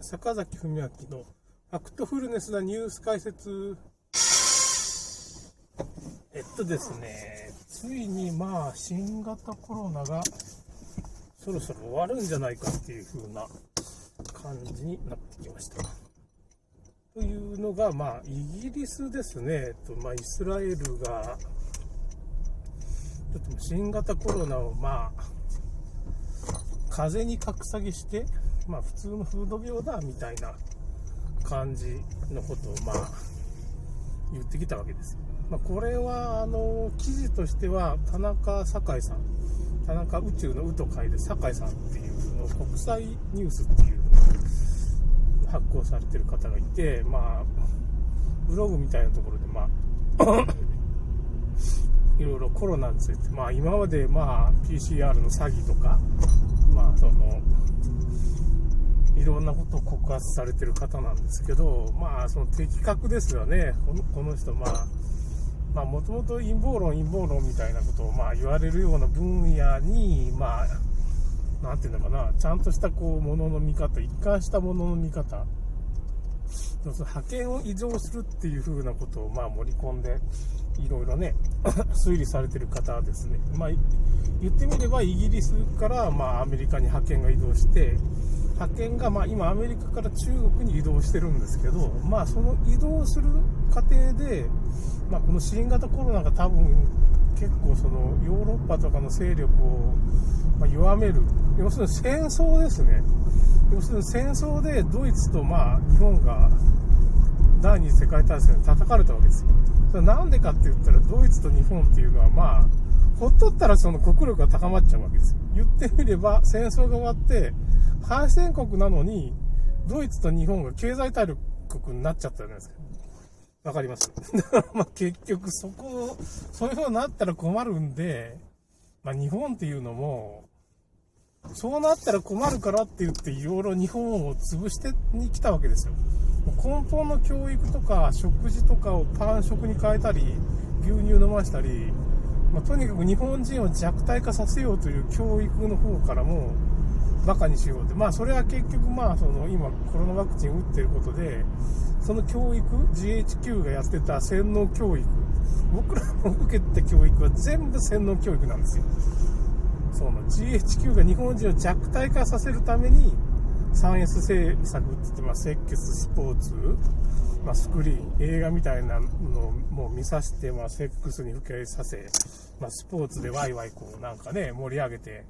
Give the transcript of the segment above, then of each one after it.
坂崎文明のファクトフルネスなニュース解説。えっとですね、ついにまあ、新型コロナがそろそろ終わるんじゃないかっていう風な感じになってきました。というのが、まあ、イギリスですね、えっとまあ、イスラエルが、ちょっと新型コロナをまあ、風に格下げして、まあ、普通のフード病だみたいな感じのことをまあ言ってきたわけです。まあ、これはあの記事としては田中酒井さん、田中宇宙の宇と書いて酒井さんっていうの国際ニュースっていうのを発行されてる方がいて、まあ、ブログみたいなところで、まあ いろいろコロナについて、まあ、今まで、まあ、PCR の詐欺とか、まあ、そのいろんなことを告発されてる方なんですけど、まあ、その的確ですよね、このこの人、まあ、まあ、もともと陰謀論、陰謀論みたいなことを、まあ、言われるような分野に、まあ、なんていうのかな、ちゃんとしたこう、ものの見方、一貫したものの見方、その派遣を移動するっていう風なことを、まあ、盛り込んで、いろいろね、推理されてる方ですね。まあ、言ってみれば、イギリスから、まあ、アメリカに派遣が移動して、派遣が、まあ、今、アメリカから中国に移動してるんですけど、まあ、その移動する過程で、まあ、この新型コロナが多分、結構そのヨーロッパとかの勢力を、ま弱める、要するに戦争ですね、要するに戦争でドイツとまあ日本が第二次世界大戦で叩かれたわけですよ。それなんでかって言ったら、ドイツと日本っていうのは、まあ、ほっとったらその国力が高まっちゃうわけですよ。言ってみれば、戦争が終わって、敗戦国なのに、ドイツと日本が経済大陸になっちゃったじゃないですか。わかります？だからまあ結局そこ、そういう風になったら困るんで、まあ日本っていうのも、そうなったら困るからって言って、いろいろ日本を潰してに来たわけですよ。根本の教育とか食事とかをパン食に変えたり、牛乳飲ましたり、まあ、とにかく日本人を弱体化させようという教育の方からも、バカにしようって、まあ、それは結局、まあ、その今、コロナワクチン打ってることで、その教育、GHQ がやってた洗脳教育、僕らの受けた教育は全部洗脳教育なんですよ。その GHQ が日本人を弱体化させるために 3S 政策って言って、まあ、セックス、ポーツ、まあ、スクリーン、映画みたいなのをもう見させて、まあ、セックスに吹き替えさせ、まあ、スポーツでワイワイこうなんかね、盛り上げて、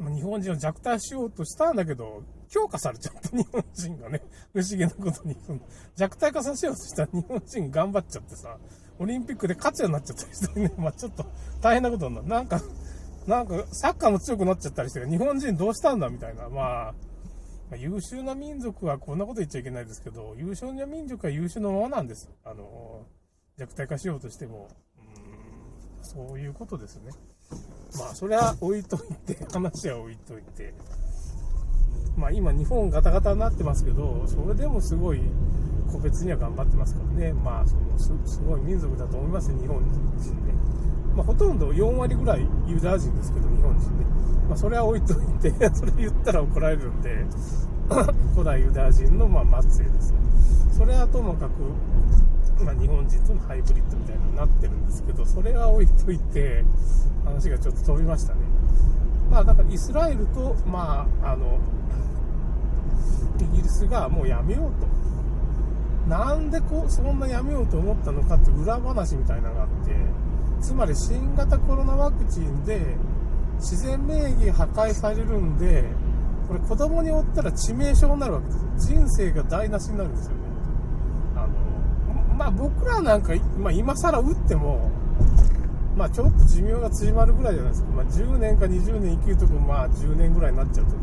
日本人を弱体しようとしたんだけど、強化されちゃった日本人がね、不思議なことに、弱体化させようとした日本人頑張っちゃってさ、オリンピックで勝つようになっちゃったりしてね、まあちょっと大変なことになる。なんか、なんか、サッカーも強くなっちゃったりして、日本人どうしたんだみたいな。まあ、まあ、優秀な民族はこんなこと言っちゃいけないですけど、優秀な民族は優秀なままなんです。あの、弱体化しようとしても、うん、そういうことですね。まあ、それは置いといて、話は置いといて。まあ、今、日本ガタガタになってますけど、それでもすごい、個別には頑張ってますからね。まあ、そのすごい民族だと思います日本人ね。まあ、ほとんど4割ぐらいユダヤ人ですけど、日本人ね。まあ、それは置いといて、それ言ったら怒られるんで、古代ユダヤ人のまあ末裔ですね。それはともかく、まあ、日本人とのハイブリッドみたいになってるんですけど、それは置いといて、話がちょっと飛びましたね。まあ、だからイスラエルと、まあ、あの、イギリスがもうやめようと。なんでこう、そんなやめようと思ったのかって裏話みたいなのがあって、つまり新型コロナワクチンで自然免疫破壊されるんで、これ子供に負ったら致命傷になるわけですよ人生が台無しになるんですよね。あの、まあ僕らなんか、まあ今更打っても、まあちょっと寿命が縮まるぐらいじゃないですか。まあ10年か20年生きるとこまあ10年ぐらいになっちゃうとか、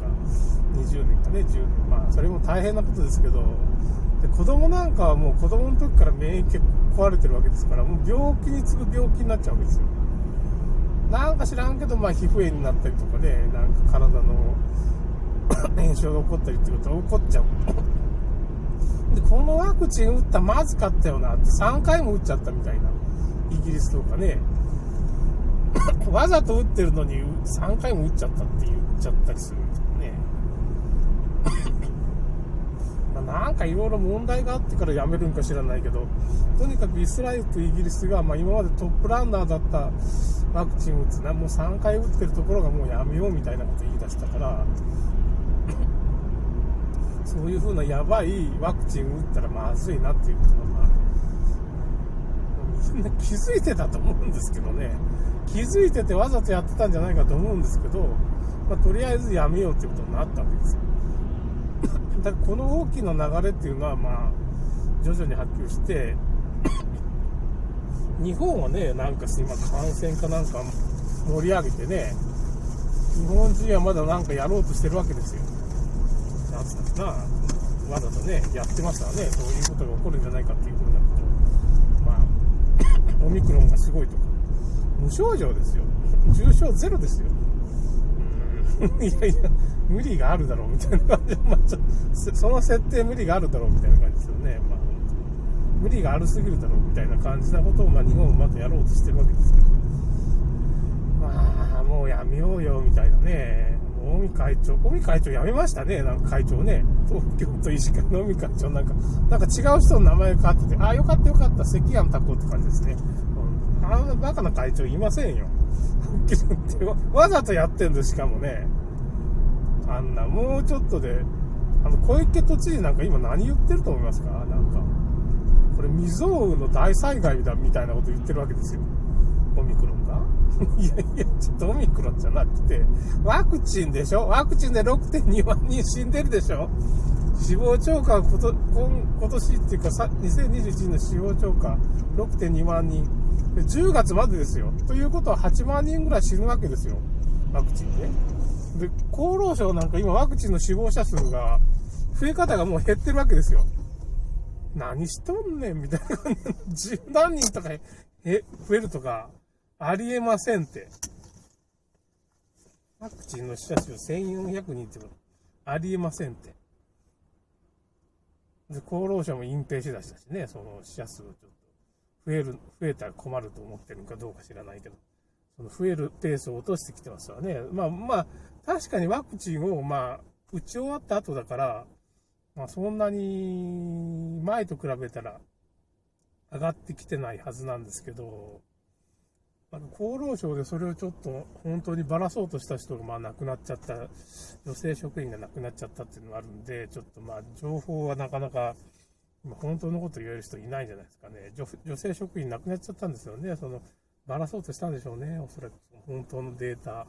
20年かね、10年。まあそれも大変なことですけど、で子供なんかはもう子供の時から免疫結構壊れてるわけですから、もう病気に次ぐ病気になっちゃうんですよ。なんか知らんけど、まあ皮膚炎になったりとかね、なんか体の炎症が起こったりってことは起こっちゃう。で、このワクチン打ったまずかったよなって3回も打っちゃったみたいな。イギリスとかね。わざと打ってるのに3回も打っちゃったって言っちゃったりするとかね。なんかいろいろ問題があってから辞めるんか知らないけど、とにかくイスラエルとイギリスが、まあ、今までトップランナーだったワクチンを打つな、もう3回打ってるところがもうやめようみたいなこと言い出したから、そういうふうなやばいワクチン打ったらまずいなっていうことが、まあ、みんな気づいてたと思うんですけどね、気づいててわざとやってたんじゃないかと思うんですけど、まあ、とりあえずやめようっていうことになったわけですよ。だからこの大きな流れっていうのは、まあ、徐々に波及して、日本はね、なんか今、感染かなんか盛り上げてね、日本人はまだなんかやろうとしてるわけですよ。なんつったかな、わざとね、やってますからね、そういうことが起こるんじゃないかっていうふうなことまあ、オミクロンがすごいとか、無症状ですよ。重症ゼロですよ。いやいや、無理があるだろうみたいな感じ、まあ、その設定無理があるだろうみたいな感じですよね。まあ、無理があるすぎるだろうみたいな感じなことを、まあ、日本はまたやろうとしてるわけですけど、まあ、もうやめようよみたいなね、尾身会長、尾身会長辞めましたね、なんか会長ね、東京都医師会の尾身会長、なんか、なんか違う人の名前が変わってて、ああ、よかったよかった、関山拓夫って感じですね。あんなバカな会長いませんよ。わざとやってんです、しかもね。あんな、もうちょっとで、あの、小池都知事なんか今何言ってると思いますか？なんか。これ未曾有の大災害だみたいなこと言ってるわけですよ。オミクロン。いやいや、ちょっとオミクロンじゃなくて、ワクチンでしょ？ワクチンで6.2万人死んでるでしょ？死亡超過はこと今今年っていうか2021年の死亡超過6.2万人。10月までですよ。ということは8万人ぐらい死ぬわけですよ。ワクチンね。で、厚労省なんか今ワクチンの死亡者数が、増え方がもう減ってるわけですよ。何しとんねんみたいな感じ。十何人とかえ増えるとか、ありえませんって。ワクチンの死者数1400人ってことありえませんって。で、厚労省も隠蔽しだしたしね、その死者数をちょっと増える、増えたら困ると思ってるのかどうか知らないけど。その増えるペースを落としてきてますわね。まあまあ、確かにワクチンを、まあ、打ち終わった後だから、まあそんなに前と比べたら上がってきてないはずなんですけど、あの厚労省でそれをちょっと本当にばらそうとした人がまあ亡くなっちゃった、女性職員が亡くなっちゃったっていうのがあるんで、ちょっとまあ情報はなかなか今本当のこと言える人いないんじゃないですかね。女性職員亡くなっちゃったんですよね。そのばらそうとしたんでしょうね、おそらく。本当のデータ。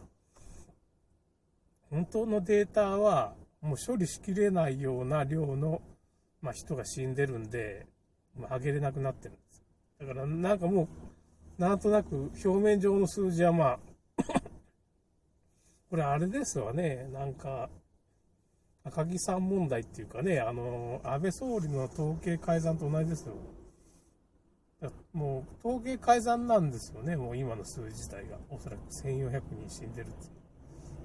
本当のデータは、もう処理しきれないような量の、まあ、人が死んでるんで、まあ、上げれなくなってるんです。だから、なんかもう、なんとなく表面上の数字はまあ これあれですわね、なんか、赤木さん問題っていうかね、あの、安倍総理の統計改ざんと同じですよ。もう統計改ざんなんですよね、もう今の数字自体が。おそらく1400人死んでるって。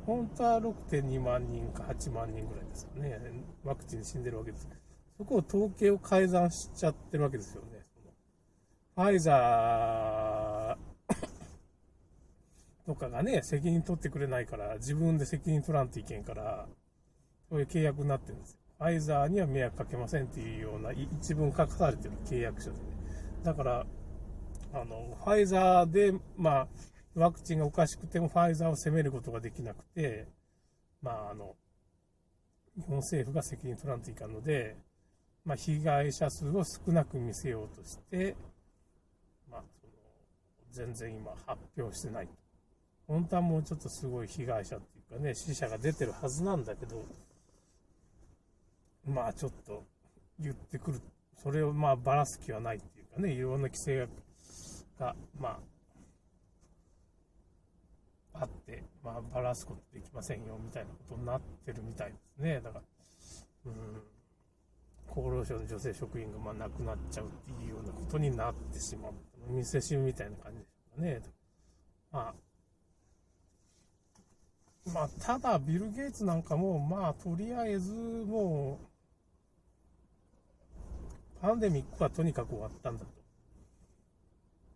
本当は6.2万人か8万人ぐらいですよね。ワクチンで死んでるわけです。そこを統計を改ざんしちゃってるわけですよね。ファイザーとかがね、責任取ってくれないから、自分で責任取らんといけんから、そういう契約になってるんですよ。ファイザーには迷惑かけませんっていうような一文書かされてる契約書でね。だから、あの、ファイザーで、まあ、ワクチンがおかしくてもファイザーを責めることができなくて、まあ、あの、日本政府が責任取らんといかんので、まあ、被害者数を少なく見せようとして、まあ、その全然今発表してない。本当はもうちょっとすごい被害者っていうかね、死者が出てるはずなんだけど、まあちょっと言ってくる。それをまあばらす気はないっていうかね、いろんな規制が、まあ、あって、まあ、ばらすことできませんよ、みたいなことになってるみたいですね。だから、うん、厚労省の女性職員がまあ亡くなっちゃうっていうようなことになってしまう。見せしみみたいな感じでしょうかね。まあ、まあ、ただ、ビル・ゲイツなんかも、まあ、とりあえず、もう、パンデミックはとにかく終わったんだと。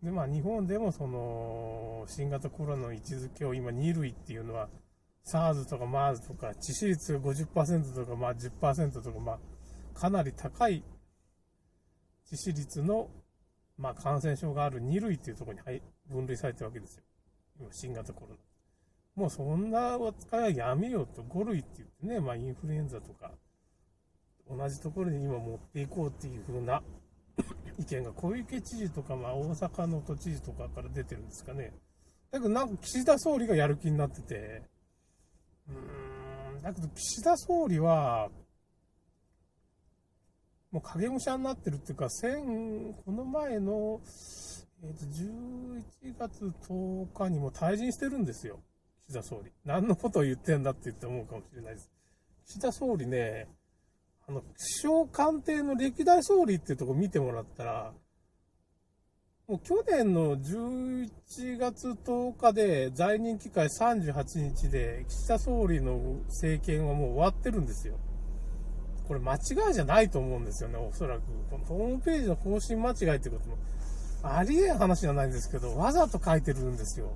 で、まあ日本でもその、新型コロナの位置づけを今2類っていうのは、SARS とか MERS とか致死率が50%とかまあ10%とかまあかなり高い致死率の、まあ、感染症がある2類っていうところに分類されてるわけですよ。今、新型コロナ。もうそんな扱いはやめようと、5類って言ってね、まあ、インフルエンザとか、同じところに今持っていこうっていう風な 意見が小池知事とか、まあ、大阪の都知事とかから出てるんですかね。だけどなんか岸田総理がやる気になってて、うーん、だけど岸田総理は、もう影武者になってるっていうか、先、この前の、えっ、と、11月10日にも退陣してるんですよ。岸田総理。何のことを言ってんだって言って思うかもしれないです。岸田総理ね、あの、首相官邸の歴代総理っていうとこ見てもらったら、もう去年の11月10日で在任期間38日で岸田総理の政権はもう終わってるんですよ。これ間違いじゃないと思うんですよね、おそらく。このホームページの更新間違いってこともありえん話じゃないんですけど、わざと書いてるんですよ。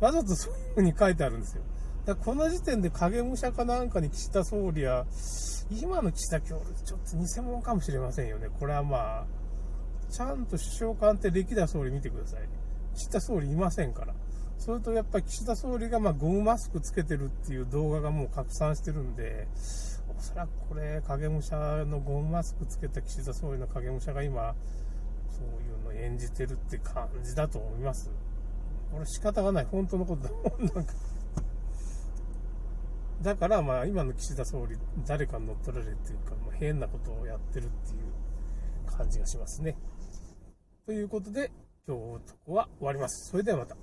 わざとそういう風に書いてあるんですよ。だこの時点で影武者かなんかに岸田総理は、今の岸田教授、ちょっと偽物かもしれませんよね。これはまあ、ちゃんと首相官邸歴代総理見てください。岸田総理いませんから。それとやっぱり岸田総理がまゴムマスクつけてるっていう動画がもう拡散してるんで、おそらくこれ、影武者のゴムマスクつけた岸田総理の影武者が今、そういうの演じてるって感じだと思います。これ仕方がない。本当のことだもん。なんかだからまあ今の岸田総理、誰かに乗っ取られるっていうか、まあ、変なことをやってるっていう感じがしますね。ということで、今日とこは終わります。それではまた。